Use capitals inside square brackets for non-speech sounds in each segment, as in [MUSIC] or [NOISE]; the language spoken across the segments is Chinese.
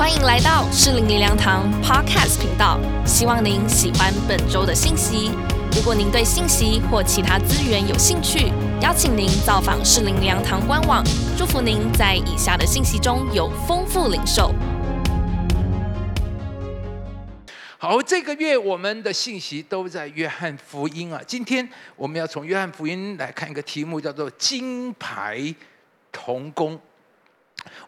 欢迎来到适龄灵粮堂 Podcast 频道，希望您喜欢本周的信息。如果您对信息或其他资源有兴趣，邀请您造访适龄灵粮堂官网。祝福您在以下的信息中有丰富领受。好，这个月我们的信息都在约翰福音啊。今天我们要从约翰福音来看一个题目，叫做“金牌童工”。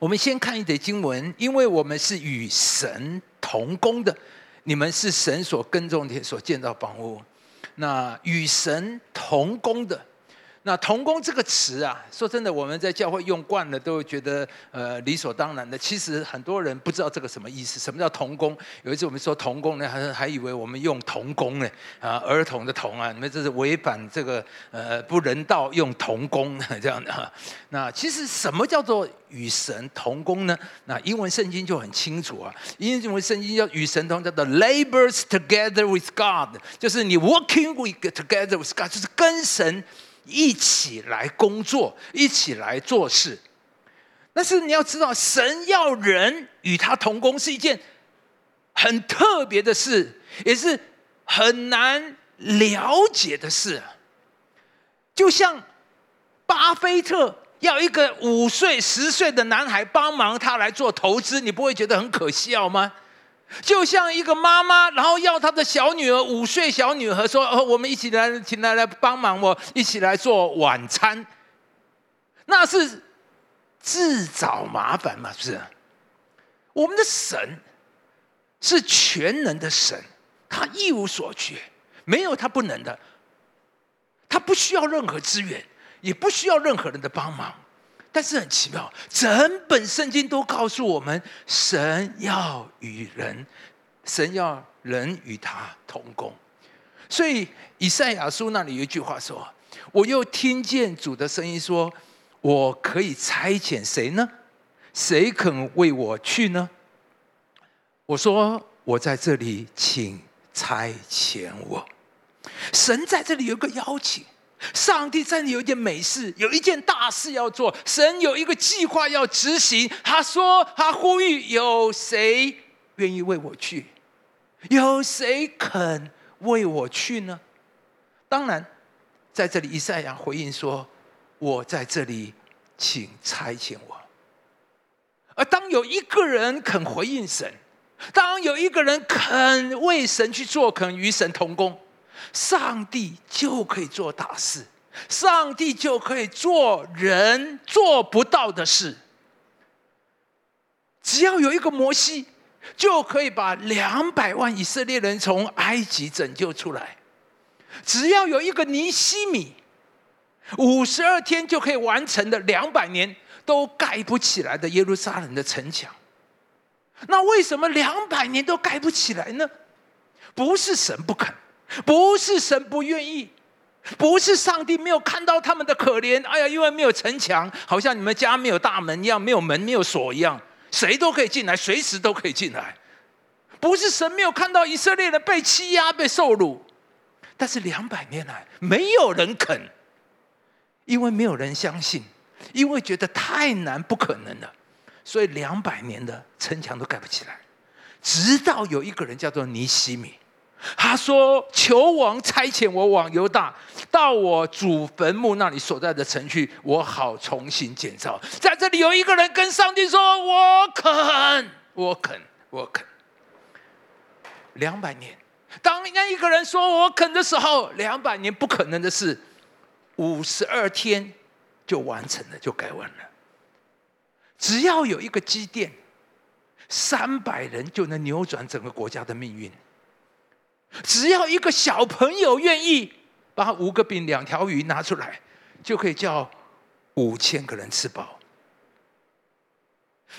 我们先看一节经文，因为我们是与神同工的，你们是神所耕种的、所建造房屋。那与神同工的。那童工这个词啊，说真的，我们在教会用惯了，都会觉得呃理所当然的。其实很多人不知道这个什么意思，什么叫童工？有一次我们说童工呢，还还以为我们用童工呢，啊，儿童的童啊，你们这是违反这个呃不人道用童工 [LAUGHS] 这样的。那其实什么叫做与神同工呢？那英文圣经就很清楚啊，英文圣经叫与神同，叫做 labors together with God，就是你 working with together with God，就是跟神。一起来工作，一起来做事。但是你要知道，神要人与他同工是一件很特别的事，也是很难了解的事。就像巴菲特要一个五岁、十岁的男孩帮忙他来做投资，你不会觉得很可笑吗？就像一个妈妈，然后要她的小女儿五岁小女儿说：“哦，我们一起来，请来来帮忙我，一起来做晚餐。”那是自找麻烦嘛？是不是？我们的神是全能的神，他一无所缺，没有他不能的，他不需要任何资源，也不需要任何人的帮忙。但是很奇妙，整本圣经都告诉我们，神要与人，神要人与他同工。所以以赛亚书那里有一句话说：“我又听见主的声音说，我可以差遣谁呢？谁肯为我去呢？”我说：“我在这里，请差遣我。”神在这里有个邀请。上帝真的有一件美事，有一件大事要做。神有一个计划要执行。他说：“他呼吁，有谁愿意为我去？有谁肯为我去呢？”当然，在这里，以赛亚回应说：“我在这里，请差遣我。”而当有一个人肯回应神，当有一个人肯为神去做，肯与神同工。上帝就可以做大事，上帝就可以做人做不到的事。只要有一个摩西，就可以把两百万以色列人从埃及拯救出来；只要有一个尼西米，五十二天就可以完成的两百年都盖不起来的耶路撒冷的城墙。那为什么两百年都盖不起来呢？不是神不肯。不是神不愿意，不是上帝没有看到他们的可怜。哎呀，因为没有城墙，好像你们家没有大门一样，没有门，没有锁一样，谁都可以进来，随时都可以进来。不是神没有看到以色列人被欺压、被受辱，但是两百年来没有人肯，因为没有人相信，因为觉得太难、不可能了，所以两百年的城墙都盖不起来。直到有一个人叫做尼西米。他说：“求王差遣我往犹大，到我主坟墓那里所在的城去，我好重新建造。在这里有一个人跟上帝说：‘我肯，我肯，我肯。’两百年，当那一个人说我肯的时候，两百年不可能的事，五十二天就完成了，就改完了。只要有一个积淀，三百人就能扭转整个国家的命运。”只要一个小朋友愿意把五个饼、两条鱼拿出来，就可以叫五千个人吃饱。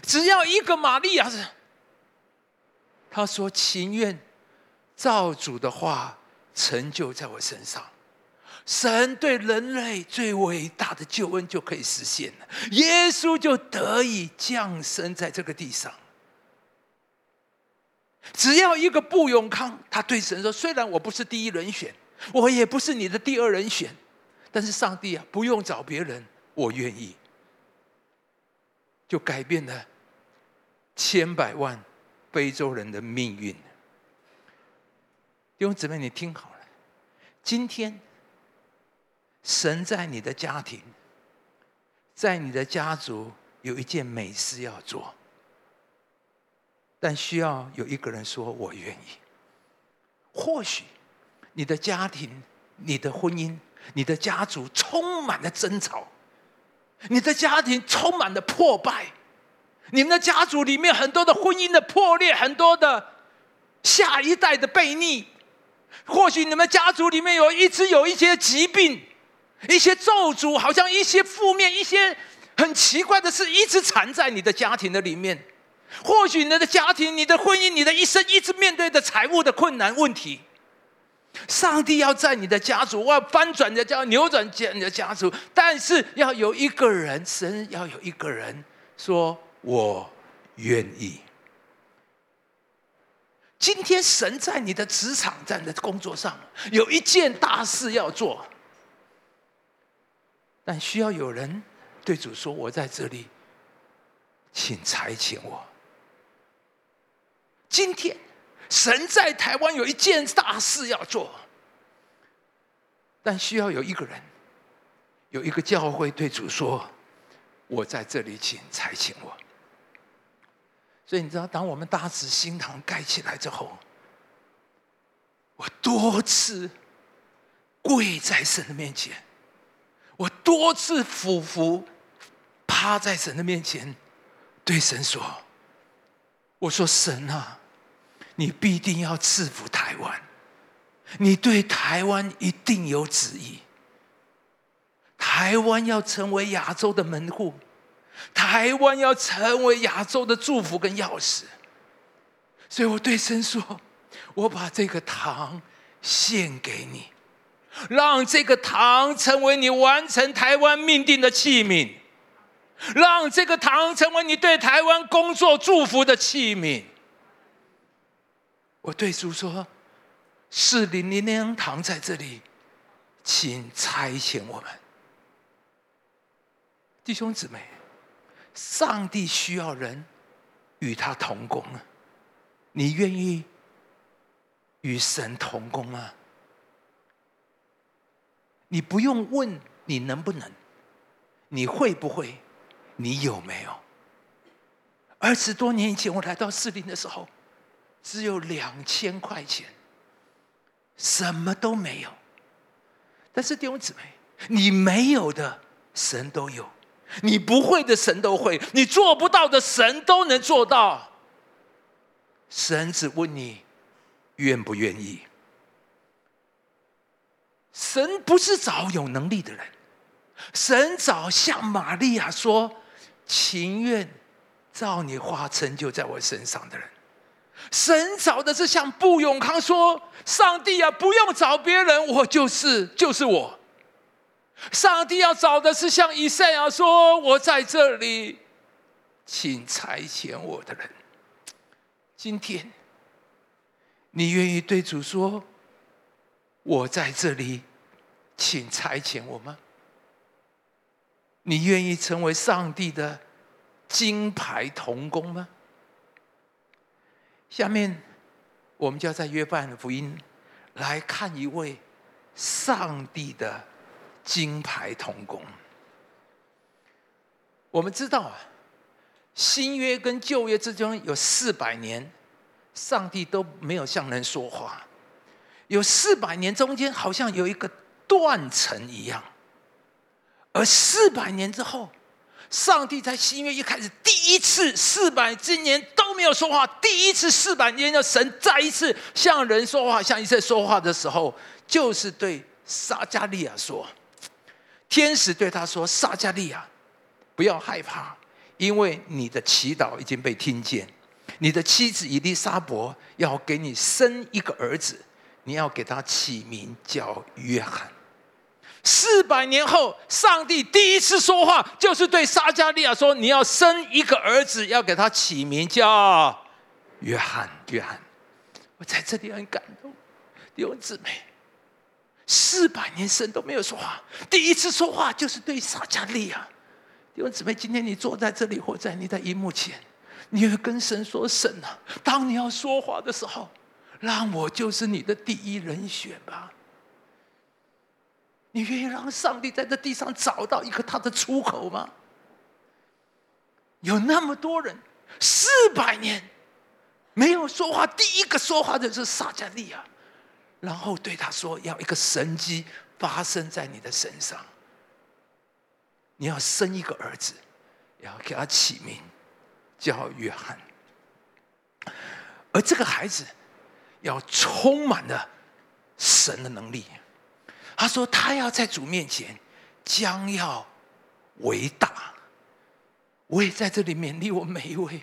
只要一个玛利亚是，他说情愿造主的话成就在我身上，神对人类最伟大的救恩就可以实现了，耶稣就得以降生在这个地上。只要一个布永康，他对神说：“虽然我不是第一人选，我也不是你的第二人选，但是上帝啊，不用找别人，我愿意。”就改变了千百万非洲人的命运。弟兄姊妹，你听好了，今天神在你的家庭，在你的家族有一件美事要做，但需要有一个人说“我愿意”。或许你的家庭、你的婚姻、你的家族充满了争吵，你的家庭充满了破败，你们的家族里面很多的婚姻的破裂，很多的下一代的悖逆。或许你们家族里面有一直有一些疾病，一些咒诅，好像一些负面、一些很奇怪的事，一直缠在你的家庭的里面。或许你的家庭、你的婚姻、你的一生，一直面对的财务的困难问题。上帝要在你的家族，我要翻转的家，扭转你的家族，但是要有一个人，神要有一个人说：“我愿意。”今天神在你的职场，在你的工作上有一件大事要做，但需要有人对主说：“我在这里，请差遣我。”今天神在台湾有一件大事要做，但需要有一个人，有一个教会对主说：“我在这里，请差遣我。”所以你知道，当我们大慈心堂盖起来之后，我多次跪在神的面前，我多次俯伏趴在神的面前，对神说：“我说神啊，你必定要赐福台湾，你对台湾一定有旨意，台湾要成为亚洲的门户。”台湾要成为亚洲的祝福跟钥匙，所以我对神说：“我把这个糖献给你，让这个糖成为你完成台湾命定的器皿，让这个糖成为你对台湾工作祝福的器皿。”我对主说：“是零零零糖在这里，请差遣我们弟兄姊妹。”上帝需要人与他同工啊！你愿意与神同工吗？你不用问你能不能，你会不会，你有没有？二十多年以前我来到士林的时候，只有两千块钱，什么都没有。但是弟兄姊妹，你没有的，神都有。你不会的，神都会；你做不到的，神都能做到。神只问你愿不愿意。神不是找有能力的人，神找像玛利亚说情愿照你话成就在我身上的人。神找的是像布永康说：“上帝啊，不用找别人，我就是就是我。”上帝要找的是像以赛亚说：“我在这里，请裁遣我的人。”今天，你愿意对主说：“我在这里，请裁遣我吗？”你愿意成为上帝的金牌童工吗？下面，我们就要在约翰福音来看一位上帝的。金牌童工，我们知道啊，新约跟旧约之中有四百年，上帝都没有向人说话，有四百年中间好像有一个断层一样，而四百年之后，上帝在新约一开始第一次四百今年都没有说话，第一次四百年的神再一次向人说话，向一切说话的时候，就是对撒加利亚说。天使对他说：“撒加利亚，不要害怕，因为你的祈祷已经被听见。你的妻子伊丽莎伯要给你生一个儿子，你要给他起名叫约翰。四百年后，上帝第一次说话，就是对撒加利亚说：你要生一个儿子，要给他起名叫约翰。约翰，我在这里很感动，弟兄姊妹。”四百年神都没有说话，第一次说话就是对撒加利亚。弟兄姊妹，今天你坐在这里或在你的荧幕前，你会跟神说：“神啊，当你要说话的时候，让我就是你的第一人选吧。”你愿意让上帝在这地上找到一个他的出口吗？有那么多人，四百年没有说话，第一个说话的是撒加利亚，然后对他说：“要一个神迹发生在你的身上，你要生一个儿子，要给他起名叫约翰，而这个孩子要充满了神的能力。”他说：“他要在主面前将要伟大。”我也在这里勉励我每一位。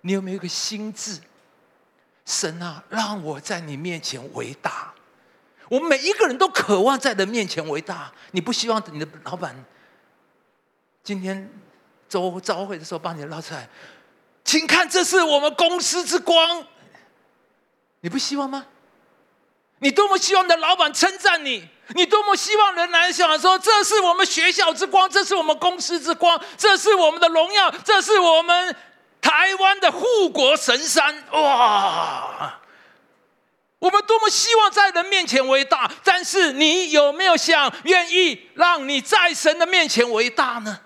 你有没有一个心智？神啊，让我在你面前伟大。我们每一个人都渴望在人面前伟大。你不希望你的老板今天周招会的时候把你捞出来？请看，这是我们公司之光。你不希望吗？你多么希望你的老板称赞你！你多么希望人来想说，这是我们学校之光，这是我们公司之光，这是我们的荣耀，这是我们台湾的护国神山！哇！我们多么希望在人面前伟大，但是你有没有想，愿意让你在神的面前伟大呢？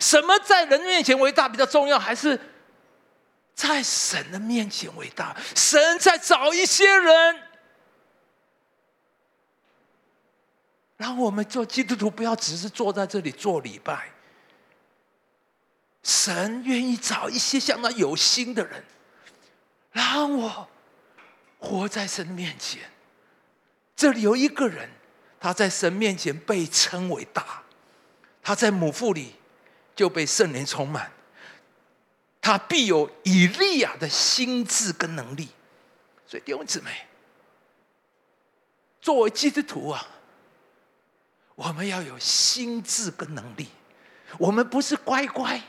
什么在人面前伟大比较重要，还是在神的面前伟大？神在找一些人。然后我们做基督徒，不要只是坐在这里做礼拜。神愿意找一些像他有心的人，让我活在神面前。这里有一个人，他在神面前被称为大，他在母腹里就被圣灵充满，他必有以利亚的心智跟能力。所以弟兄姊妹，作为基督徒啊。我们要有心智跟能力，我们不是乖乖，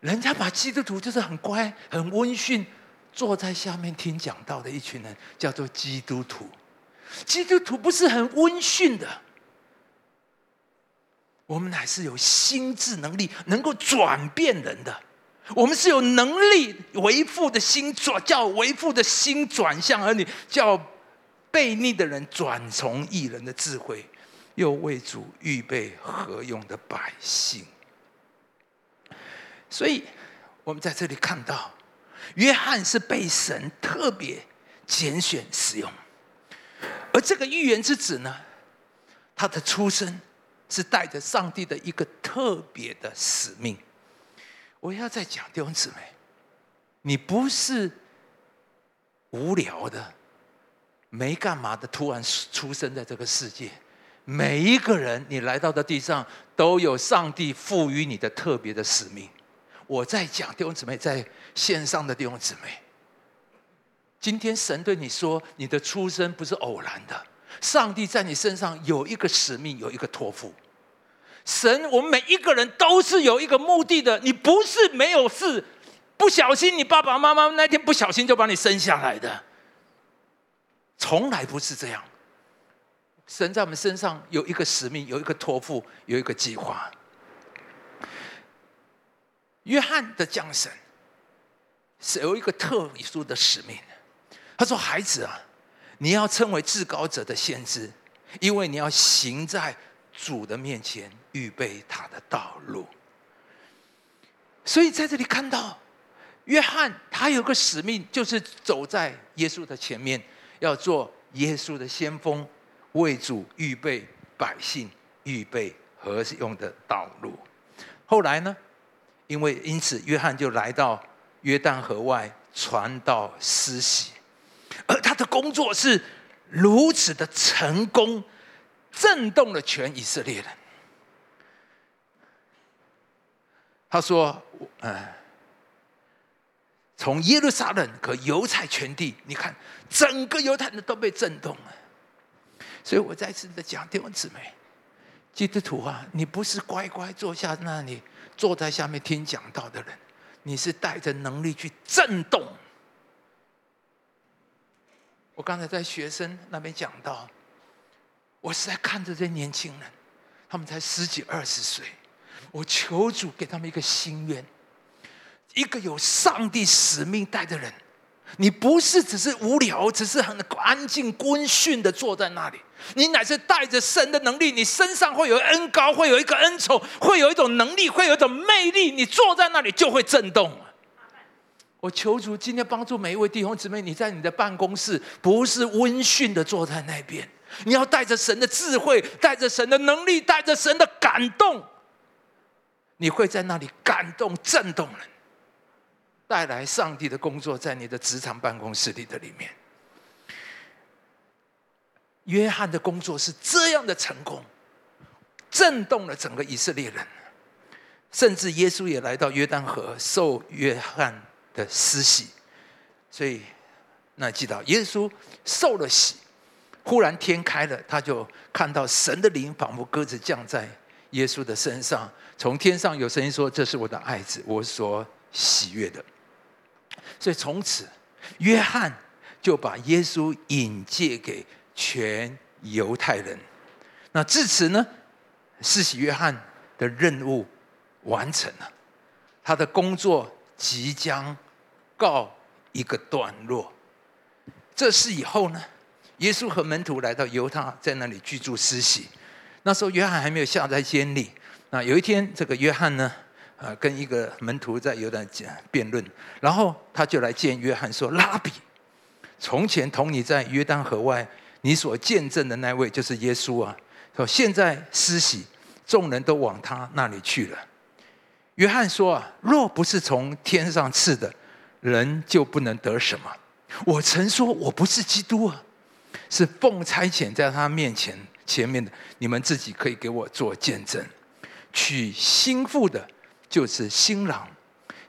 人家把基督徒就是很乖、很温驯，坐在下面听讲道的一群人，叫做基督徒。基督徒不是很温驯的，我们乃是有心智能力，能够转变人的。我们是有能力为父的心转，叫为父的心转向儿女，叫悖逆的人转从异人的智慧。又为主预备何用的百姓，所以我们在这里看到，约翰是被神特别拣选使用，而这个预言之子呢，他的出生是带着上帝的一个特别的使命。我要再讲弟兄姊妹，你不是无聊的、没干嘛的，突然出生在这个世界。每一个人，你来到的地上，都有上帝赋予你的特别的使命。我在讲弟兄姊妹，在线上的弟兄姊妹，今天神对你说，你的出生不是偶然的，上帝在你身上有一个使命，有一个托付。神，我们每一个人都是有一个目的的。你不是没有事，不小心，你爸爸妈妈那天不小心就把你生下来的，从来不是这样。神在我们身上有一个使命，有一个托付，有一个计划。约翰的降生是有一个特殊的使命。他说：“孩子啊，你要称为至高者的先知，因为你要行在主的面前，预备他的道路。”所以在这里看到，约翰他有个使命，就是走在耶稣的前面，要做耶稣的先锋。为主预备百姓，预备何用的道路。后来呢？因为因此，约翰就来到约旦河外传道施洗，而他的工作是如此的成功，震动了全以色列人。他说：“嗯，从耶路撒冷和犹太全地，你看整个犹太人都被震动了。”所以我再次的讲弟兄姊妹，基督徒啊，你不是乖乖坐下那里坐在下面听讲道的人，你是带着能力去震动。我刚才在学生那边讲到，我是在看着这些年轻人，他们才十几二十岁，我求主给他们一个心愿，一个有上帝使命带的人。你不是只是无聊，只是很安静、温驯的坐在那里。你乃是带着神的能力，你身上会有恩高，会有一个恩宠，会有一种能力，会有一种魅力。你坐在那里就会震动。我求主今天帮助每一位弟兄姊妹，你在你的办公室不是温驯的坐在那边，你要带着神的智慧，带着神的能力，带着神的感动，你会在那里感动、震动人。带来上帝的工作，在你的职场办公室里的里面。约翰的工作是这样的成功，震动了整个以色列人，甚至耶稣也来到约旦河受约翰的施洗。所以，那记到耶稣受了洗，忽然天开了，他就看到神的灵仿佛鸽子降在耶稣的身上，从天上有声音说：“这是我的爱子，我所喜悦的。”所以从此，约翰就把耶稣引介给全犹太人。那至此呢，施洗约翰的任务完成了，他的工作即将告一个段落。这事以后呢，耶稣和门徒来到犹他，在那里居住施洗。那时候约翰还没有下在监里。那有一天，这个约翰呢？啊，跟一个门徒在有点讲辩论，然后他就来见约翰说：“拉比，从前同你在约旦河外，你所见证的那位就是耶稣啊。说现在施洗，众人都往他那里去了。”约翰说：“啊，若不是从天上赐的，人就不能得什么。我曾说我不是基督啊，是奉差遣在他面前前面的，你们自己可以给我做见证，娶心腹的。”就是新郎，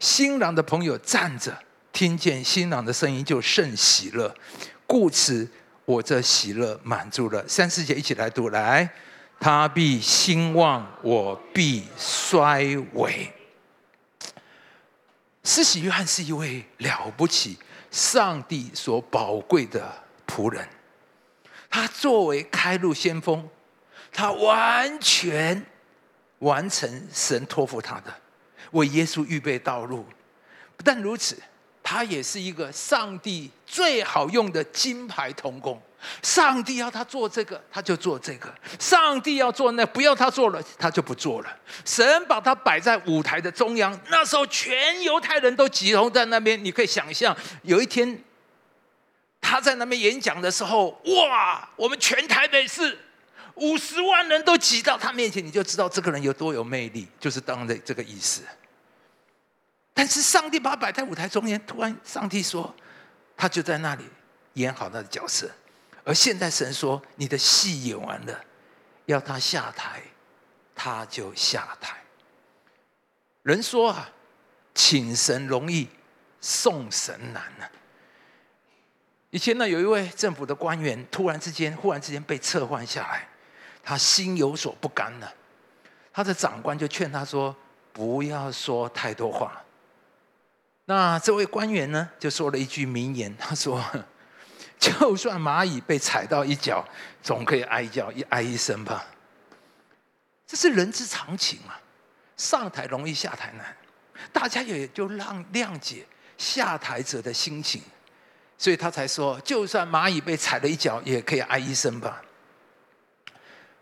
新郎的朋友站着，听见新郎的声音就甚喜乐，故此我这喜乐满足了。三四节一起来读，来，他必兴旺，我必衰微。施洗约翰是一位了不起、上帝所宝贵的仆人，他作为开路先锋，他完全完成神托付他的。为耶稣预备道路，不但如此，他也是一个上帝最好用的金牌童工。上帝要他做这个，他就做这个；上帝要做那，不要他做了，他就不做了。神把他摆在舞台的中央，那时候全犹太人都集中在那边。你可以想象，有一天他在那边演讲的时候，哇！我们全台北市。五十万人都挤到他面前，你就知道这个人有多有魅力，就是当的这个意思。但是上帝把他摆在舞台中间，突然上帝说，他就在那里演好他的角色。而现在神说，你的戏演完了，要他下台，他就下台。人说啊，请神容易，送神难啊。以前呢，有一位政府的官员，突然之间，忽然之间被撤换下来，他心有所不甘呢。他的长官就劝他说：“不要说太多话。”那这位官员呢，就说了一句名言，[LAUGHS] 他说：“就算蚂蚁被踩到一脚，总可以哀叫一哀一声吧。”这是人之常情啊，上台容易下台难，大家也就让谅解下台者的心情，所以他才说：“就算蚂蚁被踩了一脚，也可以哀一声吧。”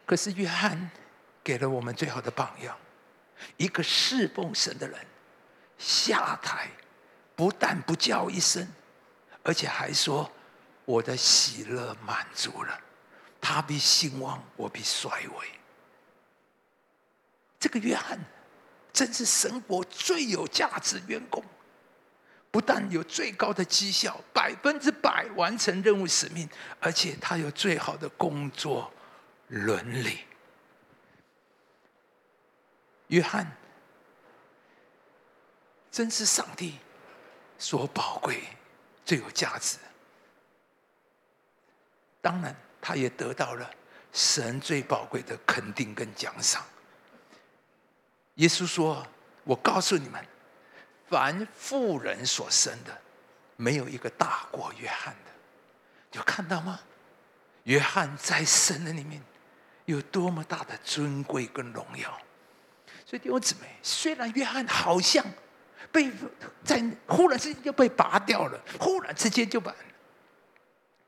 可是约翰给了我们最好的榜样，一个侍奉神的人下台。不但不叫一声，而且还说：“我的喜乐满足了，他必兴旺，我必衰微。”这个约翰真是神国最有价值员工，不但有最高的绩效，百分之百完成任务使命，而且他有最好的工作伦理。约翰真是上帝。所宝贵、最有价值，当然，他也得到了神最宝贵的肯定跟奖赏。耶稣说：“我告诉你们，凡富人所生的，没有一个大过约翰的。有看到吗？约翰在神的里面有多么大的尊贵跟荣耀。所以弟兄姊妹，虽然约翰好像……被在忽然之间就被拔掉了，忽然之间就把，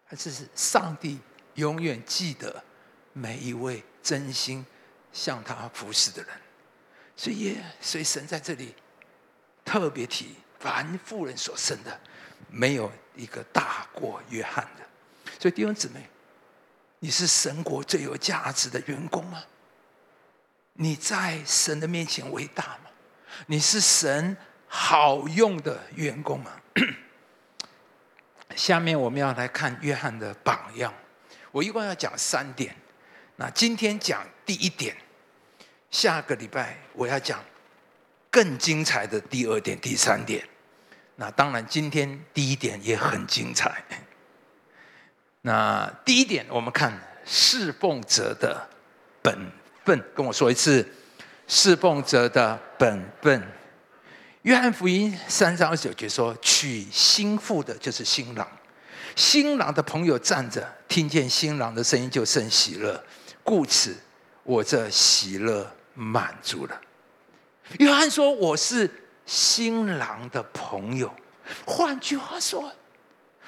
还是上帝永远记得每一位真心向他服侍的人，所以，所以神在这里特别提，凡妇人所生的，没有一个大过约翰的。所以弟兄姊妹，你是神国最有价值的员工吗？你在神的面前伟大吗？你是神好用的员工啊？[COUGHS] 下面我们要来看约翰的榜样。我一共要讲三点。那今天讲第一点，下个礼拜我要讲更精彩的第二点、第三点。那当然，今天第一点也很精彩。[LAUGHS] 那第一点，我们看侍奉者的本分。跟我说一次，侍奉者的本分。约翰福音三章二十九节说：“娶新妇的，就是新郎。新郎的朋友站着，听见新郎的声音，就甚喜乐。故此，我这喜乐满足了。”约翰说：“我是新郎的朋友。”换句话说，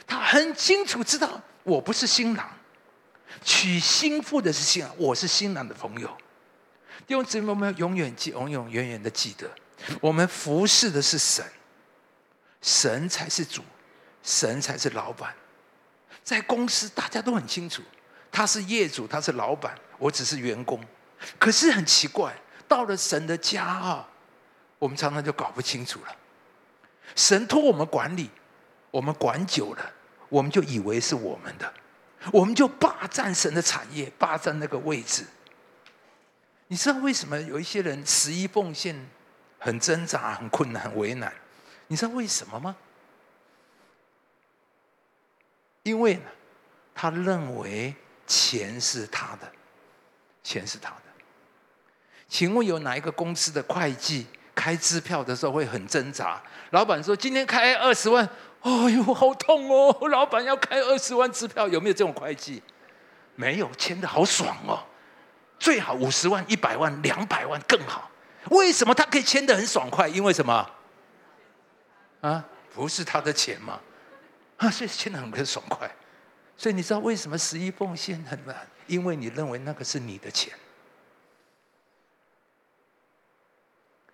他很清楚知道。我不是新郎，娶新妇的是新郎，我是新郎的朋友。弟兄姊妹，我们永远记，永永远远的记得，我们服侍的是神，神才是主，神才是老板。在公司，大家都很清楚，他是业主，他是老板，我只是员工。可是很奇怪，到了神的家啊，我们常常就搞不清楚了。神托我们管理，我们管久了。我们就以为是我们的，我们就霸占神的产业，霸占那个位置。你知道为什么有一些人十一奉献很挣扎、很困难、很为难？你知道为什么吗？因为他认为钱是他的，钱是他的。请问有哪一个公司的会计开支票的时候会很挣扎？老板说今天开二十万。哎呦，好痛哦！老板要开二十万支票，有没有这种会计？没有，签的好爽哦。最好五十万、一百万、两百万更好。为什么他可以签的很爽快？因为什么？啊，不是他的钱吗？啊，所以签的很很爽快。所以你知道为什么十一奉献很难？因为你认为那个是你的钱。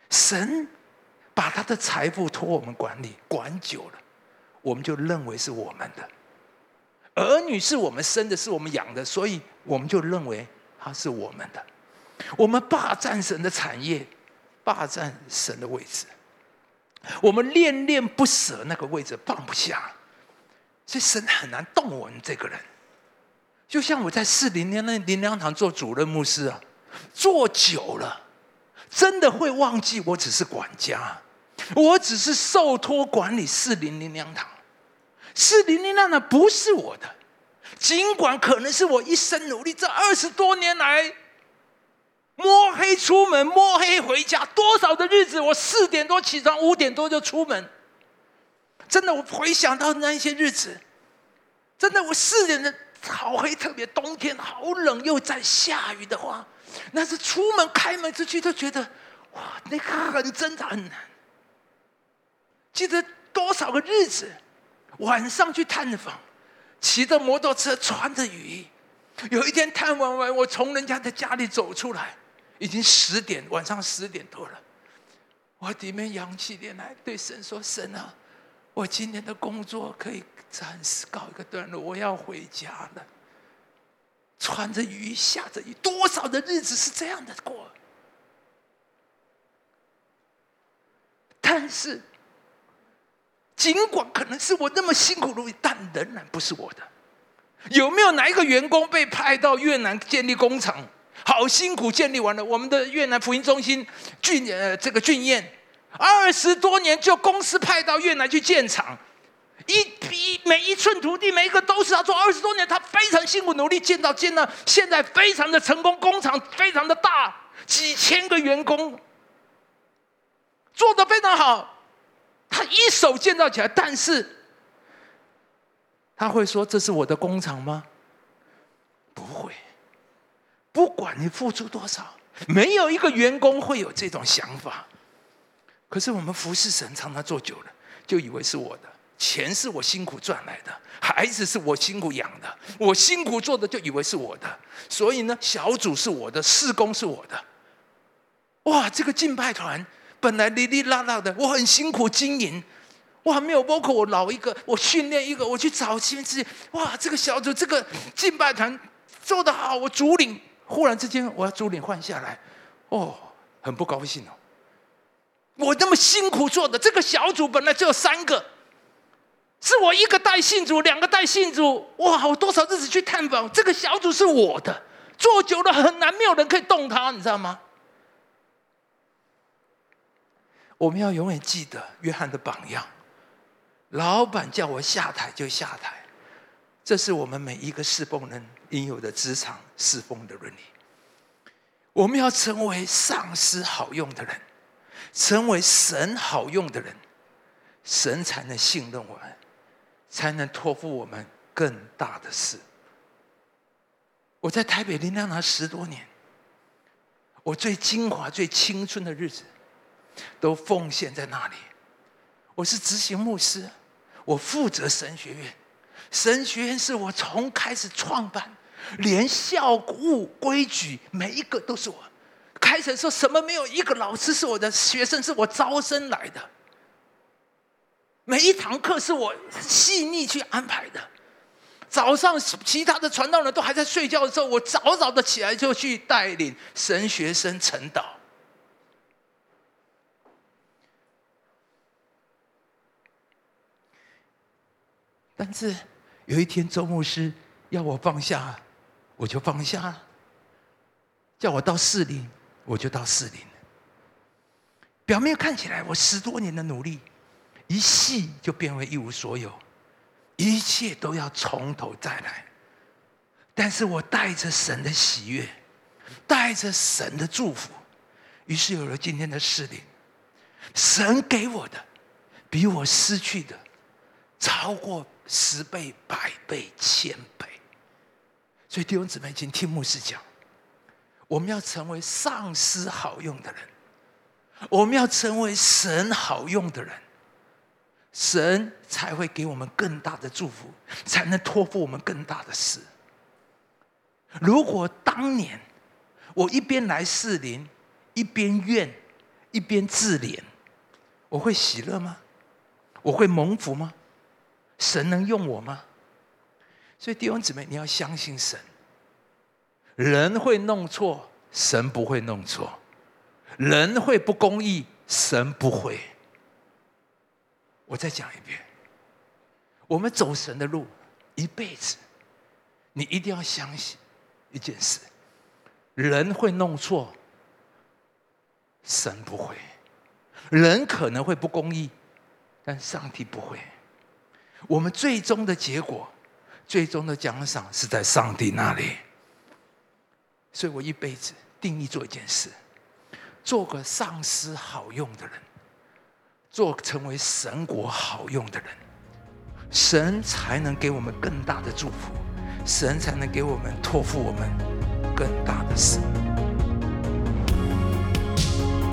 神把他的财富托我们管理，管久了。我们就认为是我们的儿女是我们生的，是我们养的，所以我们就认为他是我们的。我们霸占神的产业，霸占神的位置，我们恋恋不舍那个位置放不下，所以神很难动我们这个人。就像我在四零年那林良堂做主任牧师啊，做久了，真的会忘记我只是管家。我只是受托管理四零零两堂，四零零两堂不是我的，尽管可能是我一生努力这二十多年来，摸黑出门摸黑回家，多少的日子我四点多起床，五点多就出门，真的我回想到那一些日子，真的我四点的好黑，特别冬天好冷又在下雨的话，那是出门开门出去都觉得哇，那个很挣扎很难。记得多少个日子，晚上去探访，骑着摩托车，穿着雨衣。有一天探完完，我从人家的家里走出来，已经十点，晚上十点多了。我里面扬起脸来，对神说：“神啊，我今天的工作可以暂时告一个段落，我要回家了。”穿着雨，下着雨，多少的日子是这样的过？但是。尽管可能是我那么辛苦努力，但仍然不是我的。有没有哪一个员工被派到越南建立工厂？好辛苦建立完了，我们的越南福音中心俊呃这个俊彦，二十多年就公司派到越南去建厂，一一每一寸土地每一个都是他做，二十多年他非常辛苦努力建造建造现在非常的成功，工厂非常的大，几千个员工做的非常好。他一手建造起来，但是他会说：“这是我的工厂吗？”不会。不管你付出多少，没有一个员工会有这种想法。可是我们服侍神，常常做久了，就以为是我的钱是我辛苦赚来的，孩子是我辛苦养的，我辛苦做的就以为是我的，所以呢，小组是我的，事工是我的。哇，这个敬拜团本来哩哩啦啦的，我很辛苦经营，哇，没有包括我老一个，我训练一个，我去找先知，哇，这个小组这个敬拜团做得好，我主领，忽然之间我要主领换下来，哦，很不高兴哦。我那么辛苦做的这个小组本来只有三个，是我一个带信主，两个带信主，哇！我多少日子去探访这个小组是我的，做久了很难，没有人可以动他，你知道吗？我们要永远记得约翰的榜样，老板叫我下台就下台，这是我们每一个侍奉人应有的职场侍奉的伦理。我们要成为上司好用的人。成为神好用的人，神才能信任我们，才能托付我们更大的事。我在台北林良堂十多年，我最精华、最青春的日子，都奉献在那里。我是执行牧师，我负责神学院，神学院是我从开始创办，连校务规矩每一个都是我。开始说什么没有一个老师是我的学生，是我招生来的。每一堂课是我细腻去安排的。早上其他的传道人都还在睡觉的时候，我早早的起来就去带领神学生晨祷。但是有一天周牧师要我放下，我就放下，叫我到市里。我就到四零表面看起来，我十多年的努力，一系就变为一无所有，一切都要从头再来。但是我带着神的喜悦，带着神的祝福，于是有了今天的四零。神给我的，比我失去的超过十倍、百倍、千倍。所以弟兄姊妹，请听牧师讲。我们要成为上司好用的人，我们要成为神好用的人，神才会给我们更大的祝福，才能托付我们更大的事。如果当年我一边来侍灵，一边怨，一边自怜，我会喜乐吗？我会蒙福吗？神能用我吗？所以弟兄姊妹，你要相信神。人会弄错，神不会弄错；人会不公义，神不会。我再讲一遍，我们走神的路，一辈子，你一定要相信一件事：人会弄错，神不会；人可能会不公义，但上帝不会。我们最终的结果，最终的奖赏是在上帝那里。所以我一辈子定义做一件事，做个上司好用的人，做成为神国好用的人，神才能给我们更大的祝福，神才能给我们托付我们更大的事。